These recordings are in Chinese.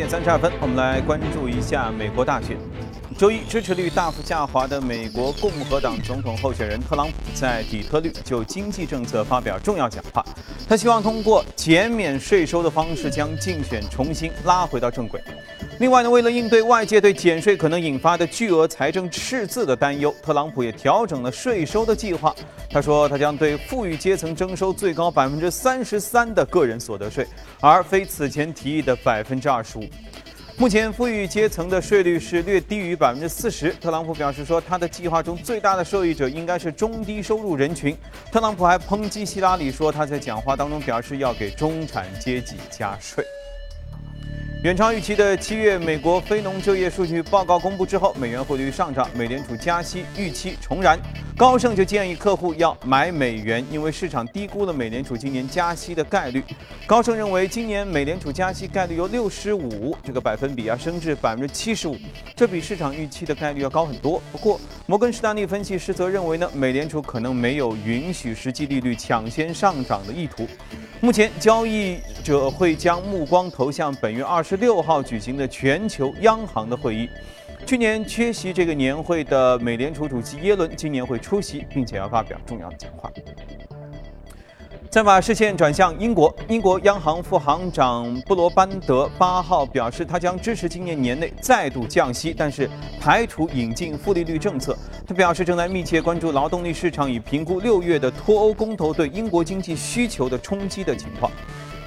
点三十二分，我们来关注一下美国大选。周一，支持率大幅下滑的美国共和党总统候选人特朗普在底特律就经济政策发表重要讲话。他希望通过减免税收的方式将竞选重新拉回到正轨。另外呢，为了应对外界对减税可能引发的巨额财政赤字的担忧，特朗普也调整了税收的计划。他说，他将对富裕阶层征收最高百分之三十三的个人所得税，而非此前提议的百分之二十五。目前，富裕阶层的税率是略低于百分之四十。特朗普表示说，他的计划中最大的受益者应该是中低收入人群。特朗普还抨击希拉里说，他在讲话当中表示要给中产阶级加税。远超预期的七月美国非农就业数据报告公布之后，美元汇率上涨，美联储加息预期重燃。高盛就建议客户要买美元，因为市场低估了美联储今年加息的概率。高盛认为，今年美联储加息概率由六十五这个百分比啊升至百分之七十五，这比市场预期的概率要高很多。不过，摩根士丹利分析师则认为呢，美联储可能没有允许实际利率抢先上涨的意图。目前，交易者会将目光投向本月二十六号举行的全球央行的会议。去年缺席这个年会的美联储主席耶伦，今年会出席，并且要发表重要的讲话。再把视线转向英国，英国央行副行长布罗班德八号表示，他将支持今年年内再度降息，但是排除引进负利率政策。他表示，正在密切关注劳动力市场，以评估六月的脱欧公投对英国经济需求的冲击的情况。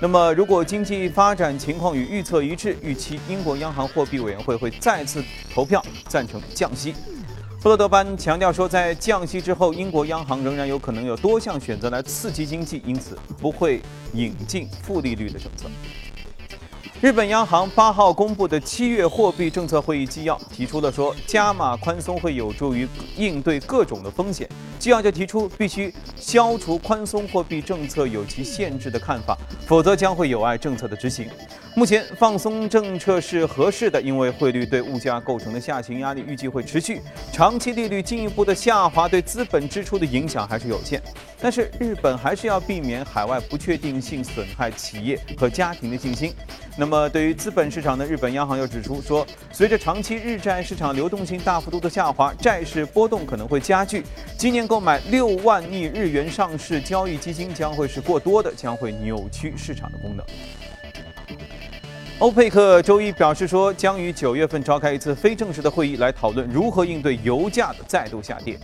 那么，如果经济发展情况与预测一致，预期英国央行货币委员会会再次投票赞成降息。布罗德班强调说，在降息之后，英国央行仍然有可能有多项选择来刺激经济，因此不会引进负利率的政策。日本央行八号公布的七月货币政策会议纪要提出了说，加码宽松会有助于应对各种的风险。纪要就提出，必须消除宽松货币政策有其限制的看法，否则将会有碍政策的执行。目前放松政策是合适的，因为汇率对物价构成的下行压力预计会持续，长期利率进一步的下滑对资本支出的影响还是有限。但是日本还是要避免海外不确定性损害企业和家庭的信心。那么对于资本市场的日本央行又指出说，随着长期日债市场流动性大幅度的下滑，债市波动可能会加剧。今年购买六万亿日元上市交易基金将会是过多的，将会扭曲市场的功能。欧佩克周一表示说，将于九月份召开一次非正式的会议，来讨论如何应对油价的再度下跌。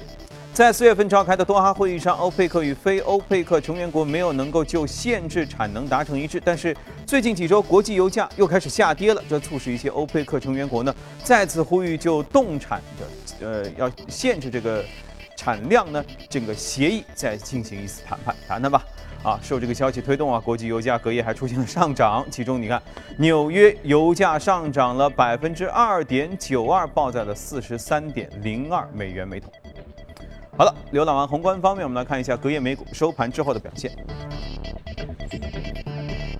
在四月份召开的多哈会议上，欧佩克与非欧佩克成员国没有能够就限制产能达成一致。但是最近几周，国际油价又开始下跌了，这促使一些欧佩克成员国呢再次呼吁就冻产的呃要限制这个产量呢这个协议再进行一次谈判，谈谈吧。啊，受这个消息推动啊，国际油价隔夜还出现了上涨，其中你看纽约油价上涨了百分之二点九二，报在了四十三点零二美元每桶。好了，浏览完宏观方面，我们来看一下隔夜美股收盘之后的表现。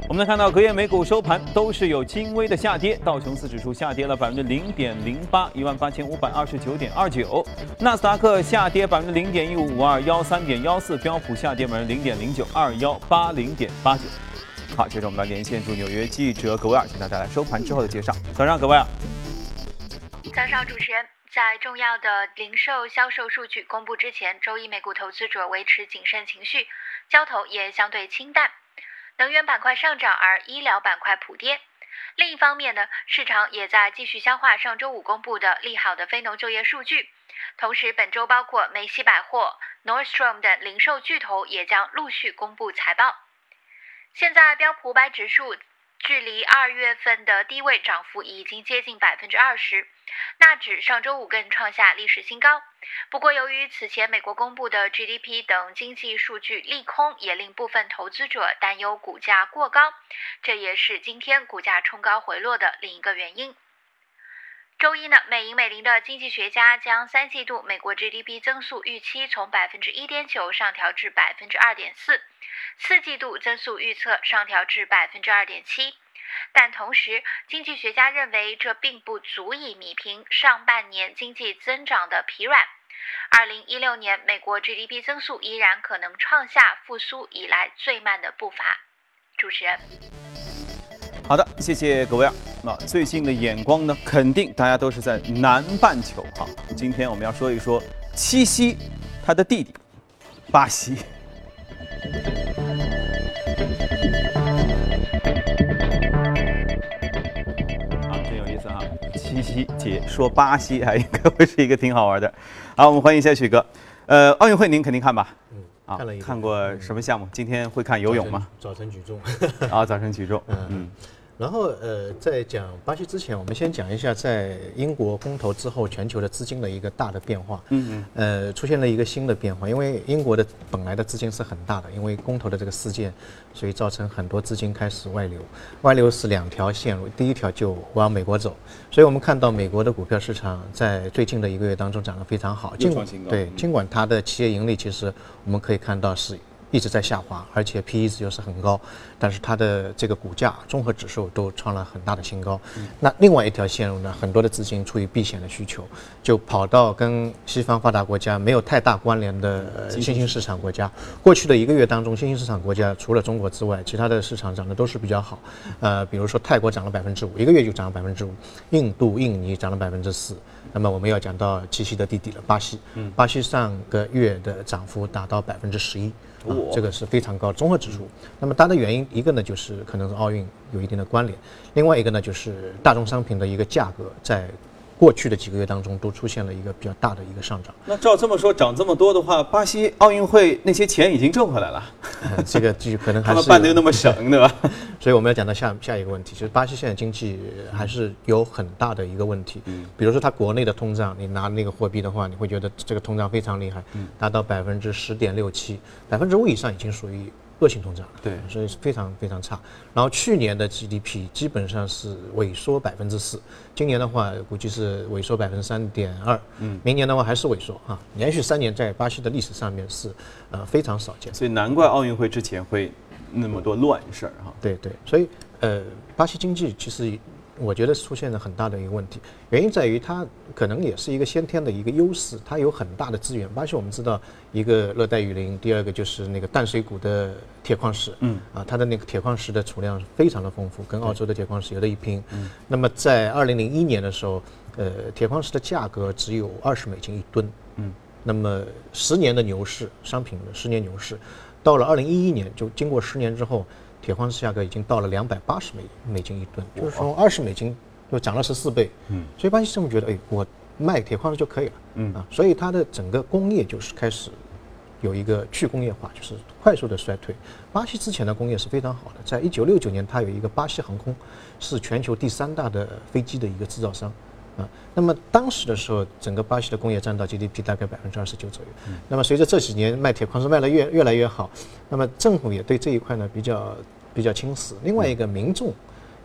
我们来看到隔夜美股收盘都是有轻微的下跌，道琼斯指数下跌了百分之零点零八，一万八千五百二十九点二九；纳斯达克下跌百分之零点一五五二，幺三点幺四；标普下跌百分之零点零九，二幺八零点八九。好，接着我们来连线驻纽约记者葛维尔，请他带来收盘之后的介绍。早上，葛维尔。早上，主持人。在重要的零售销售数据公布之前，周一美股投资者维持谨慎情绪，交投也相对清淡。能源板块上涨，而医疗板块普跌。另一方面呢，市场也在继续消化上周五公布的利好的非农就业数据。同时，本周包括梅西百货、Nordstrom 等零售巨头也将陆续公布财报。现在标普五百指数。距离二月份的低位涨幅已经接近百分之二十，纳指上周五更创下历史新高。不过，由于此前美国公布的 GDP 等经济数据利空，也令部分投资者担忧股价过高，这也是今天股价冲高回落的另一个原因。周一呢，美银美林的经济学家将三季度美国 GDP 增速预期从百分之一点九上调至百分之二点四，四季度增速预测上调至百分之二点七。但同时，经济学家认为这并不足以弥平上半年经济增长的疲软。二零一六年美国 GDP 增速依然可能创下复苏以来最慢的步伐。主持人。好的，谢谢各位啊。那最近的眼光呢，肯定大家都是在南半球啊。今天我们要说一说七夕，他的弟弟巴西。啊，真有意思哈！七夕节说巴西，还应该会是一个挺好玩的。好，我们欢迎一下许哥。呃，奥运会您肯定看吧？嗯，啊看了一，看过什么项目？今天会看游泳吗？早晨举重。啊，早晨举重。嗯，然后呃，在讲巴西之前，我们先讲一下在英国公投之后全球的资金的一个大的变化。嗯嗯。呃，出现了一个新的变化，因为英国的本来的资金是很大的，因为公投的这个事件，所以造成很多资金开始外流。外流是两条线路，第一条就往美国走，所以我们看到美国的股票市场在最近的一个月当中涨得非常好，尽创新高对嗯，尽管它的企业盈利其实我们可以看到是一直在下滑，而且 P/E 值又是很高，但是它的这个股价综合指数都创了很大的新高。那另外一条线路呢，很多的资金出于避险的需求，就跑到跟西方发达国家没有太大关联的呃新兴市场国家。过去的一个月当中，新兴市场国家除了中国之外，其他的市场涨得都是比较好。呃，比如说泰国涨了百分之五，一个月就涨了百分之五；印度、印尼涨了百分之四。那么我们要讲到七夕的弟弟了，巴西。巴西上个月的涨幅达到百分之十一。啊，这个是非常高综合指数。那么它的原因，一个呢就是可能是奥运有一定的关联，另外一个呢就是大宗商品的一个价格在过去的几个月当中都出现了一个比较大的一个上涨。那照这么说，涨这么多的话，巴西奥运会那些钱已经挣回来了，呃这个就可能 还他是们办的又那么省，对吧？所以我们要讲到下下一个问题，就是巴西现在经济还是有很大的一个问题。嗯，比如说它国内的通胀，你拿那个货币的话，你会觉得这个通胀非常厉害，达到百分之十点六七，百分之五以上已经属于恶性通胀。对所以是非常非常差。然后去年的 GDP 基本上是萎缩百分之四，今年的话估计是萎缩百分之三点二，嗯，明年的话还是萎缩啊，连续三年在巴西的历史上面是呃非常少见。所以难怪奥运会之前会那么多乱事儿哈。对对，所以呃，巴西经济其实我觉得出现了很大的一个问题，原因在于它可能也是一个先天的一个优势，它有很大的资源。巴西我们知道，一个热带雨林，第二个就是那个淡水谷的铁矿石，嗯，啊，它的那个铁矿石的储量非常的丰富，跟澳洲的铁矿石有的一拼。嗯，那么在二零零一年的时候，呃，铁矿石的价格只有二十美金一吨，嗯，那么十年的牛市，商品的十年牛市，到了二零一一年，就经过十年之后，铁矿石价格已经到了两百八十美美金一吨，就是从二十美金就涨了十四倍。嗯，所以巴西政府觉得，哎，我卖铁矿石就可以了。嗯啊，所以它的整个工业就是开始有一个去工业化，就是快速的衰退。巴西之前的工业是非常好的，在一九六九年，它有一个巴西航空，是全球第三大的飞机的一个制造商。啊，那么当时的时候，整个巴西的工业占到 GDP 大概百分之二十九左右。那么随着这几年卖铁矿石卖的越越来越好，那么政府也对这一块呢比较比较轻视。另外一个民众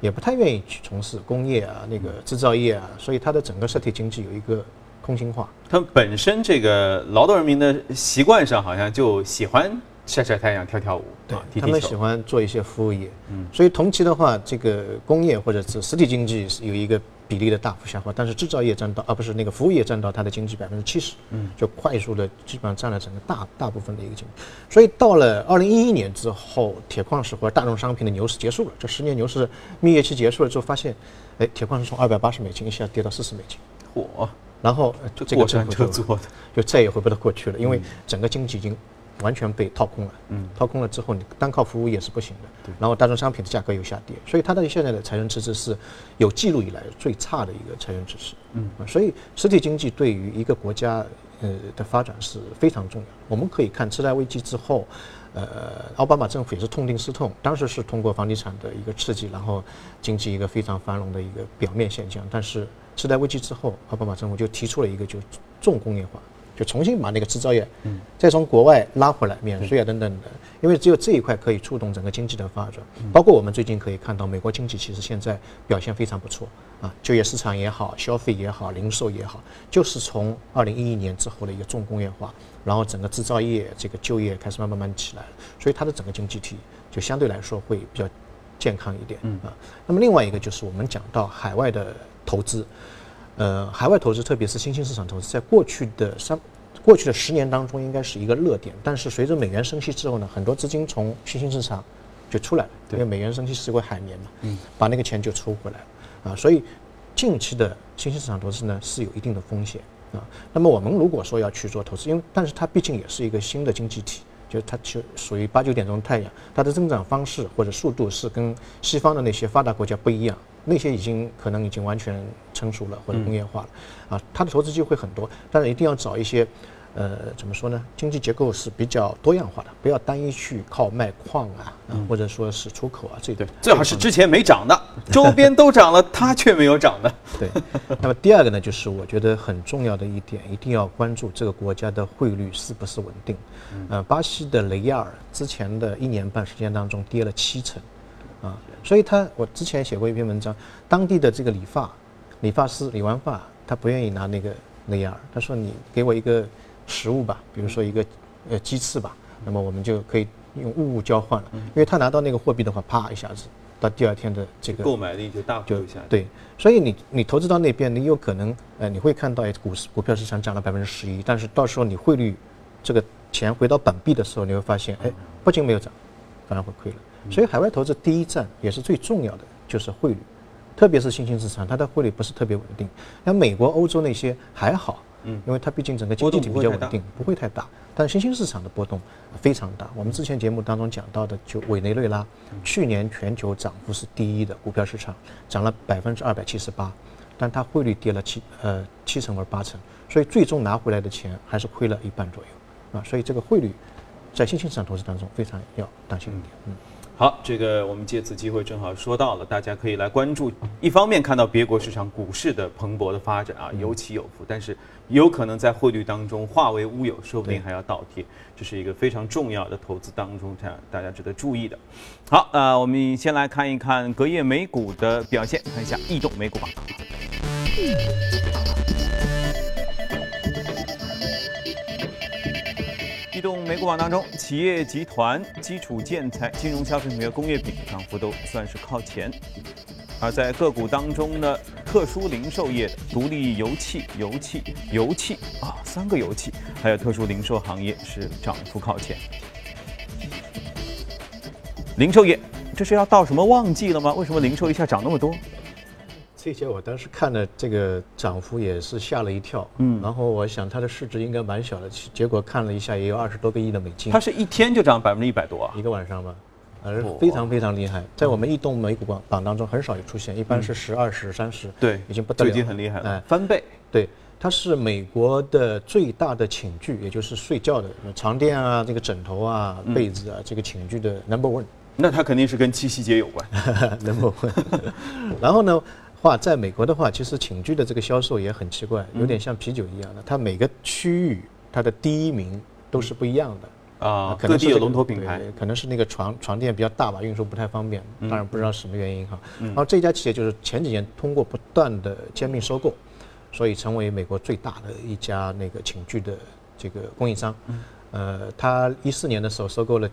也不太愿意去从事工业啊、那个制造业啊，所以它的整个实体经济有一个空心化。他们本身这个劳动人民的习惯上，好像就喜欢晒晒太阳、跳跳舞，对啊，踢他们喜。欢做一些服务业，嗯，所以同期的话，这个工业或者是实体经济是有一个比例的大幅下滑，但是制造业占到，而、不是那个服务业占到它的经济百分之七十，嗯，就快速的基本上占了整个大大部分的一个经济。所以到了二零一一年之后，铁矿石或者大宗商品的牛市结束了，这十年牛市蜜月期结束了之后，发现，哎，铁矿石从二百八十美金一下跌到四十美金，嚯，然后呃这个就车做的。就再也回不到过去了，因为整个经济已经完全被掏空了。嗯，掏空了之后，你单靠服务业是不行的。然后大宗商品的价格又下跌，所以它的现在的财政赤字是有记录以来最差的一个财政赤字。嗯，所以实体经济对于一个国家呃的发展是非常重要。我们可以看次贷危机之后。呃，奥巴马政府也是痛定思痛，当时是通过房地产的一个刺激，然后经济一个非常繁荣的一个表面现象。但是次贷危机之后，奥巴马政府就提出了一个就重工业化，就重新把那个制造业，嗯再从国外拉回来，免税啊等等的，因为只有这一块可以触动整个经济的发展。包括我们最近可以看到，美国经济其实现在表现非常不错啊，就业市场也好，消费也好，零售也好，就是从二零一一年之后的一个重工业化，然后整个制造业这个就业开始慢慢慢慢起来了，所以它的整个经济体就相对来说会比较健康一点啊。那么另外一个就是我们讲到海外的投资。呃，海外投资，特别是新兴市场投资，在过去的三、过去的十年当中，应该是一个热点。但是随着美元升息之后呢，很多资金从新兴市场就出来了，因为美元升息是个海绵嘛，嗯，把那个钱就抽回来了啊。所以近期的新兴市场投资呢是有一定的风险啊。那么我们如果说要去做投资，因为但是它毕竟也是一个新的经济体。就它就属于八九点钟太阳，它的增长方式或者速度是跟西方的那些发达国家不一样，那些已经可能已经完全成熟了或者工业化了，啊，它的投资机会很多，但是一定要找一些。呃，怎么说呢？经济结构是比较多样化的，不要单一去靠卖矿啊，或者说是出口啊，这对最好是之前没涨的，周边都涨了，它却没有涨的。对。那么第二个呢，就是我觉得很重要的一点，一定要关注这个国家的汇率是不是稳定。呃，巴西的雷亚尔之前的一年半时间当中跌了七成，啊，所以他我之前写过一篇文章，当地的这个理发理发师理完发，他不愿意拿那个雷亚尔，他说你给我一个。实物吧，比如说一个呃鸡翅吧，那么我们就可以用物物交换了，因为他拿到那个货币的话，啪一下子到第二天的这个购买力就大幅下对，所以你你投资到那边，你有可能呃你会看到股市股票市场涨了百分之十一，但是到时候你汇率这个钱回到本币的时候，你会发现哎不仅没有涨，反而会亏了。所以海外投资第一站也是最重要的就是汇率，特别是新兴市场，它的汇率不是特别稳定，像美国、欧洲那些还好。嗯，因为它毕竟整个经济体比较稳定，不会太大。但新兴市场的波动非常大。我们之前节目当中讲到的，就委内瑞拉，去年全球涨幅是第一的股票市场，涨了百分之二百七十八，但它汇率跌了七呃七成或八成，所以最终拿回来的钱还是亏了一半左右啊。所以这个汇率在新兴市场投资当中非常要当心一点。嗯。好，这个我们借此机会正好说到了，大家可以来关注。一方面看到别国市场股市的蓬勃的发展啊，有起有伏，但是有可能在汇率当中化为乌有，说不定还要倒贴，这是一个非常重要的投资当中，大大家值得注意的。好，呃，我们先来看一看隔夜美股的表现，看一下异动美股榜。动美股榜当中，企业集团、基础建材、金融消费品和工业品涨幅都算是靠前。而在个股当中呢，特殊零售业、独立油气、油气、油气啊，三个油气，还有特殊零售行业是涨幅靠前。零售业，这是要到什么旺季了吗？为什么零售一下涨那么多？这些我当时看的这个涨幅也是吓了一跳，嗯，然后我想它的市值应该蛮小的，结果看了一下也有二十多个亿的美金。它是一天就涨百分之一百多啊？一个晚上吧，呃，非常非常厉害，在我们异动美股榜榜当中很少有出现，一般是十、二十、三十，对，已经不得了，已经很厉害了，哎翻倍。对，它是美国的最大的寝具，也就是睡觉的床垫啊，这个枕头啊、被子啊，这个寝具的 number one。那它肯定是跟七夕节有关，number one。然后呢？话在美国的话，其实寝具的这个销售也很奇怪，有点像啤酒一样的，它每个区域它的第一名都是不一样的啊。各地有龙头品牌，可能是那个床床垫比较大吧，运输不太方便，当然不知道什么原因哈。然后这家企业就是前几年通过不断的兼并收购，所以成为美国最大的一家那个寝具的这个供应商。呃，他一四年的时候收购了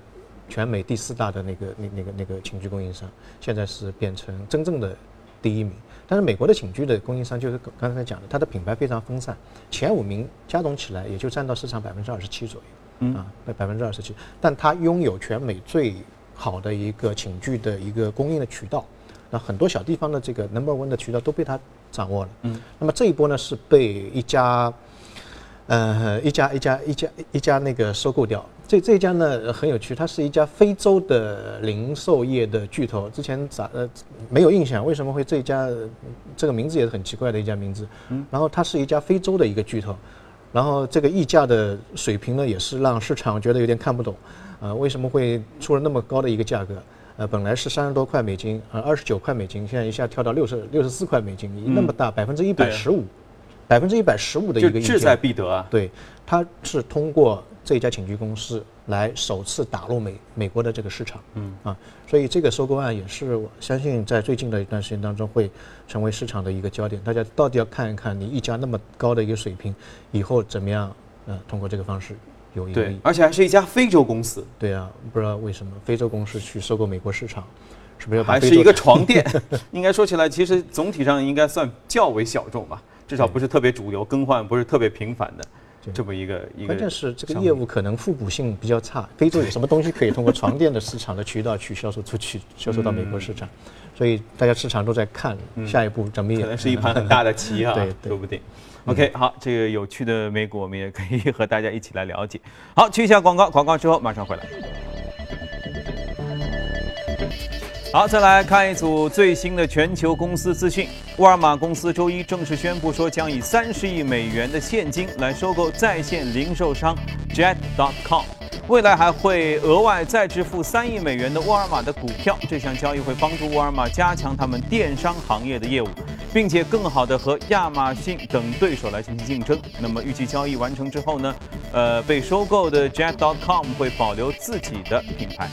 全美第四大的那个那那个那个寝具供应商，现在是变成真正的第一名。但是美国的寝具的供应商就是刚才讲的，它的品牌非常分散，前五名加总起来也就占到市场百分之二十七左右，嗯啊，百分之二十七。但它拥有全美最好的一个寝具的一个供应的渠道，那很多小地方的这个 number one 的渠道都被它掌握了，嗯。那么这一波呢是被一家，呃，一家一家一家一家那个收购掉。这这家呢很有趣，它是一家非洲的零售业的巨头。之前咋呃没有印象？为什么会这家这个名字也是很奇怪的一家名字？嗯，然后它是一家非洲的一个巨头，然后这个溢价的水平呢也是让市场觉得有点看不懂。呃，为什么会出了那么高的一个价格？呃，本来是三十多块美金，呃，二十九块美金，现在一下跳到六十六十四块美金，那么大，百分之一百十五，百分之一百十五的一个溢价，志在必得啊。对，它是通过。这家寝具公司来首次打入美美国的这个市场，嗯啊，所以这个收购案也是我相信在最近的一段时间当中会成为市场的一个焦点。大家到底要看一看你一家那么高的一个水平，以后怎么样呃通过这个方式有盈利对，而且还是一家非洲公司。对啊，不知道为什么非洲公司去收购美国市场，是不是还是一个床垫？应该说起来，其实总体上应该算较为小众吧，至少不是特别主流，更换不是特别频繁的。这么一个一个。关键是这个业务可能互补性比较差。非洲有什么东西可以通过床垫的市场的渠道去销售出去，销售到美国市场？所以大家市场都在看下一步怎么。可能是一盘很大的棋啊，对，说不定。OK，好，这个有趣的美股我们也可以和大家一起来了解。好，去一下广告，广告之后马上回来。好，再来看一组最新的全球公司资讯。沃尔玛公司周一正式宣布说，将以三十亿美元的现金来收购在线零售商 Jet.com，未来还会额外再支付三亿美元的沃尔玛的股票。这项交易会帮助沃尔玛加强他们电商行业的业务，并且更好的和亚马逊等对手来进行竞争。那么预计交易完成之后呢？呃，被收购的 Jet.com 会保留自己的品牌。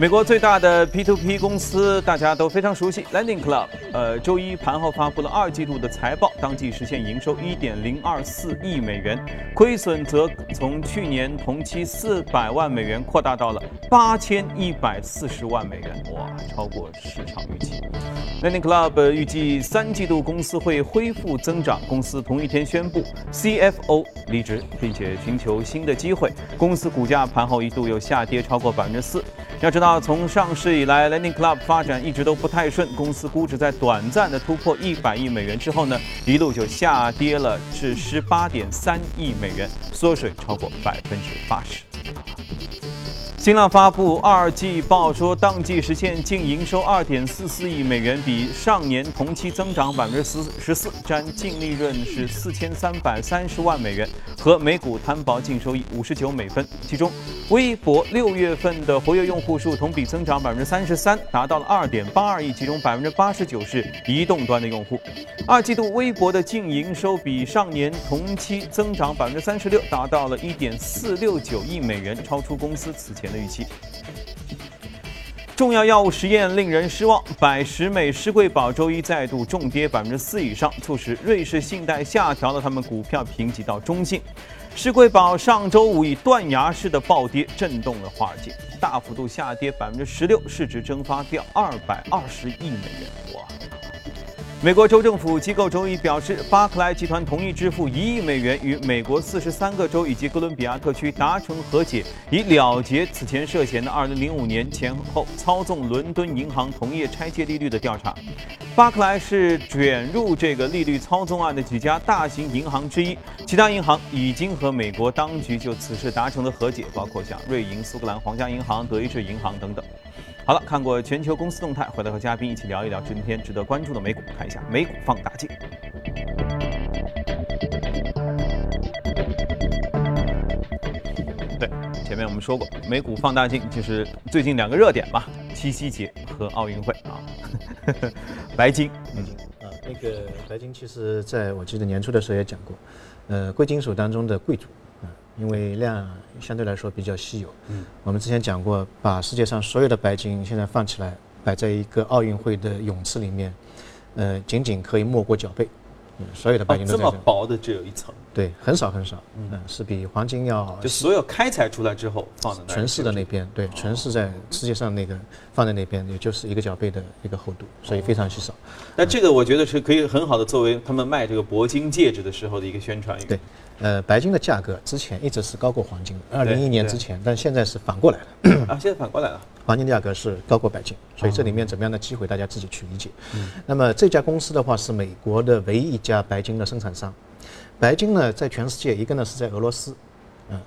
美国最大的 P2P 公司，大家都非常熟悉，Lending Club。呃，周一盘后发布了二季度的财报，当季实现营收1.024亿美元，亏损则从去年同期400万美元扩大到了8140万美元，哇，超过市场预期。Lending Club 预计三季度公司会恢复增长。公司同一天宣布 CFO 离职，并且寻求新的机会。公司股价盘后一度又下跌超过百分之四。要知道，从上市以来，Lending Club 发展一直都不太顺。公司估值在短暂的突破一百亿美元之后呢，一路就下跌了至十八点三亿美元，缩水超过百分之八十。新浪发布二季报说，当季实现净营收二点四四亿美元，比上年同期增长百分之十十四，占净利润是四千三百三十万美元，和每股摊薄净收益五十九美分。其中，微博六月份的活跃用户数同比增长百分之三十三，达到了二点八二亿，其中百分之八十九是移动端的用户。二季度微博的净营收比上年同期增长百分之三十六，达到了一点四六九亿美元，超出公司此前。的预期。重要药物实验令人失望，百时美施贵宝周一再度重跌百分之四以上，促使瑞士信贷下调了他们股票评级到中性。施贵宝上周五以断崖式的暴跌震动了华尔街，大幅度下跌百分之十六，市值蒸发掉二百二十亿美元。哇！美国州政府机构周一表示，巴克莱集团同意支付一亿美元，与美国四十三个州以及哥伦比亚特区达成和解，以了结此前涉嫌的二零零五年前后操纵伦敦银行同业拆借利率的调查。巴克莱是卷入这个利率操纵案的几家大型银行之一，其他银行已经和美国当局就此事达成了和解，包括像瑞银、苏格兰皇家银行、德意志银行等等。好了，看过全球公司动态，回来和嘉宾一起聊一聊今天值得关注的美股，看一下美股放大镜。对，前面我们说过，美股放大镜就是最近两个热点嘛，七夕节和奥运会啊。白金，嗯啊，那个白金其实在我记得年初的时候也讲过，呃，贵金属当中的贵族。因为量相对来说比较稀有，嗯，我们之前讲过，把世界上所有的白金现在放起来，摆在一个奥运会的泳池里面，呃，仅仅可以没过脚背，嗯，所有的白金都这么薄的只有一层，对，很少很少，嗯，是比黄金要就所有开采出来之后放在存世的那边，对，存世在世界上那个放在那边，也就是一个脚背的一个厚度，所以非常稀少。那这个我觉得是可以很好的作为他们卖这个铂金戒指的时候的一个宣传语。对。呃，白金的价格之前一直是高过黄金的，二零一一年之前，但现在是反过来了。啊，现在反过来了，黄金价格是高过白金，所以这里面怎么样的机会，大家自己去理解。嗯，那么这家公司的话是美国的唯一一家白金的生产商，白金呢在全世界一个呢是在俄罗斯，嗯，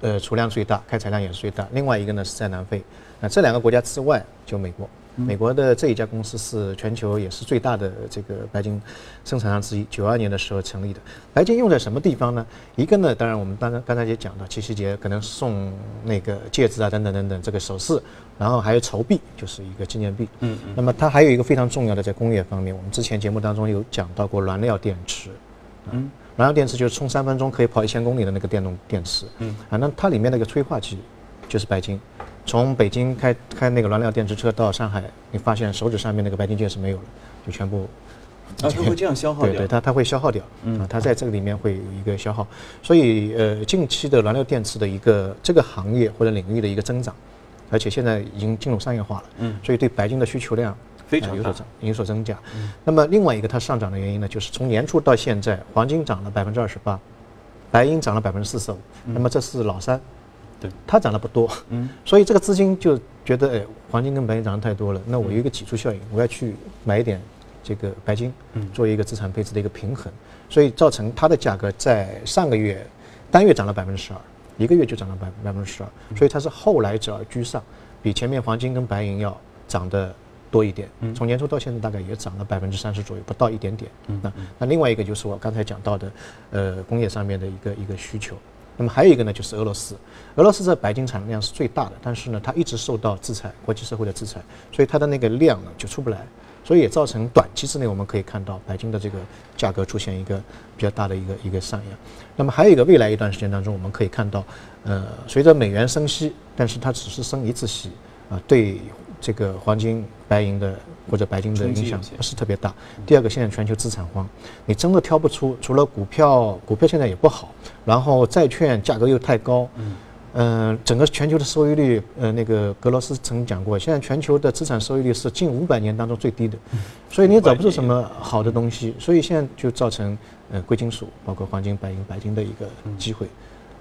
呃储量最大，开采量也是最大，另外一个呢是在南非，那这两个国家之外就美国。美国的这一家公司是全球也是最大的这个白金生产商之一，九二年的时候成立的。白金用在什么地方呢？一个呢，当然我们刚刚刚才也讲到，七夕节可能送那个戒指啊，等等等等，这个首饰，然后还有筹币，就是一个纪念币。嗯嗯。那么它还有一个非常重要的在工业方面，我们之前节目当中有讲到过燃料电池。嗯。燃料电池就是充三分钟可以跑一千公里的那个电动电池。嗯。啊，那它里面那个催化剂就是白金。从北京开开那个燃料电池车到上海，你发现手指上面那个白金戒是没有了，就全部啊，它会这样消耗掉？对对，它它会消耗掉，嗯，它在这个里面会有一个消耗，所以呃，近期的燃料电池的一个这个行业或者领域的一个增长，而且现在已经进入商业化了，嗯，所以对白金的需求量非常有所增有所增加。那么另外一个它上涨的原因呢，就是从年初到现在，黄金涨了百分之二十八，白银涨了百分之四十五，那么这是老三，对，它涨得不多，嗯，所以这个资金就觉得，哎，黄金跟白银涨得太多了，那我有一个挤出效应，我要去买一点这个白金，嗯。做一个资产配置的一个平衡，所以造成它的价格在上个月单月涨了百分之十二，一个月就涨了百百分之十二，所以它是后来者居上，比前面黄金跟白银要涨得多一点。从年初到现在大概也涨了百分之三十左右，不到一点点。那那另外一个就是我刚才讲到的，呃，工业上面的一个一个需求。那么还有一个呢，就是俄罗斯。俄罗斯在白金产量是最大的，但是呢，它一直受到制裁，国际社会的制裁，所以它的那个量呢就出不来，所以也造成短期之内我们可以看到白金的这个价格出现一个比较大的一个一个上扬。那么还有一个未来一段时间当中，我们可以看到，呃，随着美元升息，但是它只是升一次息，啊、对这个黄金、白银的或者白金的影响不是特别大。第二个，现在全球资产荒，你真的挑不出，除了股票，股票现在也不好，然后债券价格又太高，嗯、整个全球的收益率，呃，那个格罗斯曾讲过，现在全球的资产收益率是近五百年当中最低的，所以你也找不出什么好的东西，所以现在就造成呃贵金属，包括黄金、白银、白金的一个机会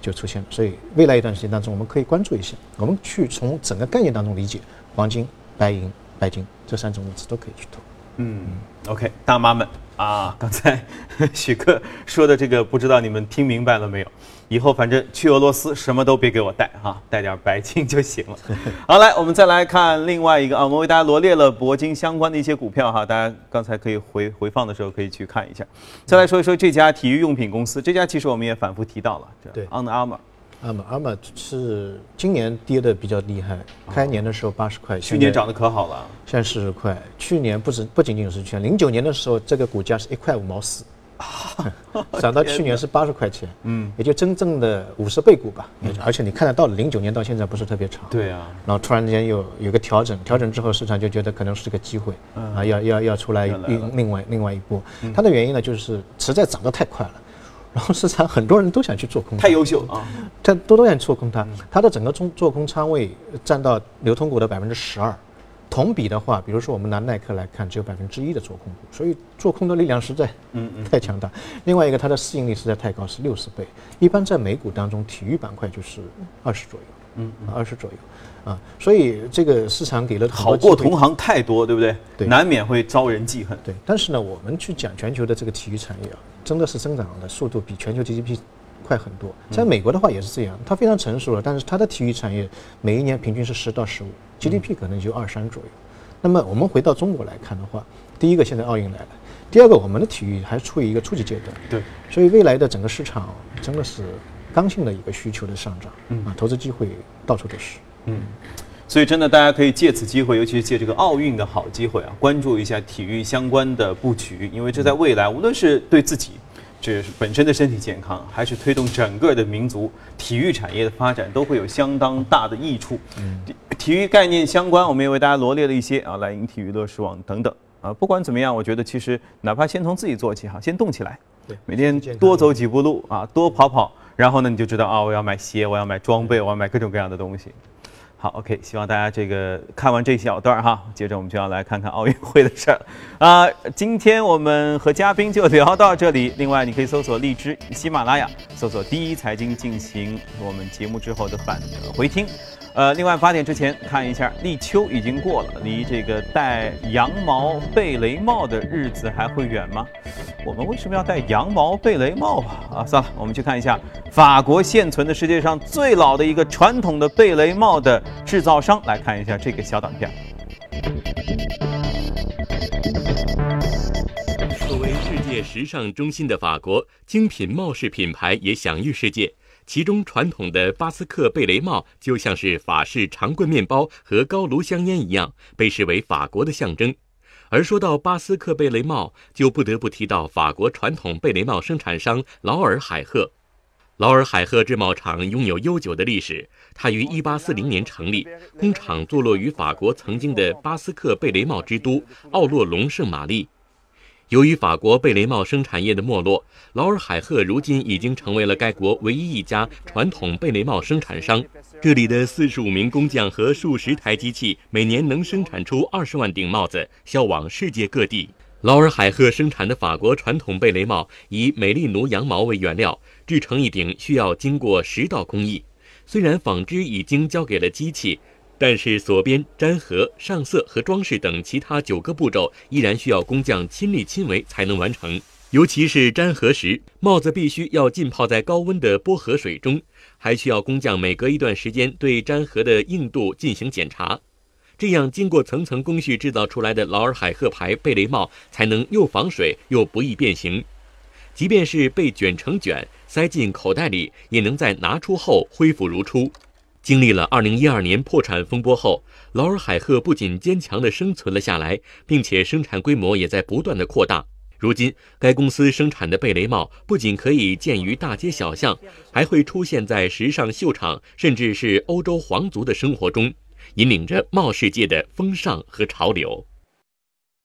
就出现了。所以未来一段时间当中，我们可以关注一下，我们去从整个概念当中理解黄金、白银、白金这三种物质都可以去投。嗯，OK，大妈们啊，刚才 许克说的这个，不知道你们听明白了没有？以后反正去俄罗斯什么都别给我带哈，带点白金就行了。好，来我们再来看另外一个啊，我们为大家罗列了铂金相关的一些股票哈，大家刚才可以回回放的时候可以去看一下。再来说一说这家体育用品公司，这家其实我们也反复提到了，这对 Under Armour，阿玛阿玛是今年跌的比较厉害，开年的时候八十块，去年涨得可好了，现在四十块，去年不止不仅仅是去年，零九年的时候这个股价是一块五毛四，涨到去年是八十块钱，嗯，也就真正的五十倍股吧，而且你看得到零九年到现在不是特别长，对啊，然后突然间有有个调整，调整之后市场就觉得可能是个机会，啊，要要要出来另另外另外一波，它的原因呢就是实在涨得太快了。然后市场很多人都想去做空，太优秀啊，他都都想做空它，它的整个中做空仓位占到流通股的百分之十二，同比的话，比如说我们拿耐克来看，只有百分之一的做空股，所以做空的力量实在嗯嗯。太强大。另外一个，它的市盈率实在太高，是六十倍，一般在美股当中，体育板块就是二十左右，嗯。二十左右，啊，所以这个市场给了好过同行太多，对不对？对难免会招人记恨。对，但是呢，我们去讲全球的这个体育产业啊，真的是增长的速度比全球 GDP 快很多。在美国的话也是这样，它非常成熟了，但是它的体育产业每一年平均是十到十五，GDP 可能就二三左右。那么我们回到中国来看的话，第一个现在奥运来了，第二个我们的体育还处于一个初级阶段，对，所以未来的整个市场真的是刚性的一个需求的上涨，啊，投资机会到处都是。所以真的，大家可以借此机会，尤其是借这个奥运的好机会啊，关注一下体育相关的布局，因为这在未来，无论是对自己这是本身的身体健康，还是推动整个的民族体育产业的发展，都会有相当大的益处。嗯体育概念相关，我们也为大家罗列了一些啊，来赢体育乐视网等等啊。不管怎么样，我觉得其实哪怕先从自己做起哈，先动起来，对每天多走几步路啊，多跑跑，然后呢，你就知道啊，我要买鞋，我要买装备，我要买各种各样的东西。好，OK，希望大家这个看完这一小段哈，接着我们就要来看看奥运会的事儿啊、今天我们和嘉宾就聊到这里。另外，你可以搜索荔枝、喜马拉雅，搜索“第一财经”进行我们节目之后的反回听。呃，另外八点之前看一下，立秋已经过了，离这个戴羊毛贝雷帽的日子还会远吗？我们为什么要戴羊毛贝雷帽啊？啊，算了，我们去看一下法国现存的世界上最老的一个传统的贝雷帽的制造商，来看一下这个小短片。作为世界时尚中心的法国，精品帽饰品牌也享誉世界。其中传统的巴斯克贝雷帽就像是法式长棍面包和高炉香烟一样，被视为法国的象征。而说到巴斯克贝雷帽，就不得不提到法国传统贝雷帽生产商劳尔海赫。劳尔海赫制帽厂拥有悠久的历史，它于1840年成立，工厂坐落于法国曾经的巴斯克贝雷帽之都奥洛龙圣玛丽。由于法国贝雷帽生产业的没落，劳尔海赫如今已经成为了该国唯一一家传统贝雷帽生产商。这里的四十五名工匠和数十台机器，每年能生产出二十万顶帽子，销往世界各地。劳尔海赫生产的法国传统贝雷帽以美丽奴羊毛为原料，制成一顶需要经过十道工艺。虽然纺织已经交给了机器，但是锁边、粘合、上色和装饰等其他九个步骤依然需要工匠亲力亲为才能完成。尤其是粘合时，帽子必须要浸泡在高温的波河水中，还需要工匠每隔一段时间对粘合的硬度进行检查。这样，经过层层工序制造出来的劳尔海赫牌贝雷帽才能又防水又不易变形。即便是被卷成卷，塞进口袋里，也能在拿出后恢复如初。经历了二零一二年破产风波后，劳尔海赫不仅坚强地生存了下来，并且生产规模也在不断的扩大。如今，该公司生产的贝雷帽不仅可以见于大街小巷，还会出现在时尚秀场，甚至是欧洲皇族的生活中。引领着帽世界的风尚和潮流。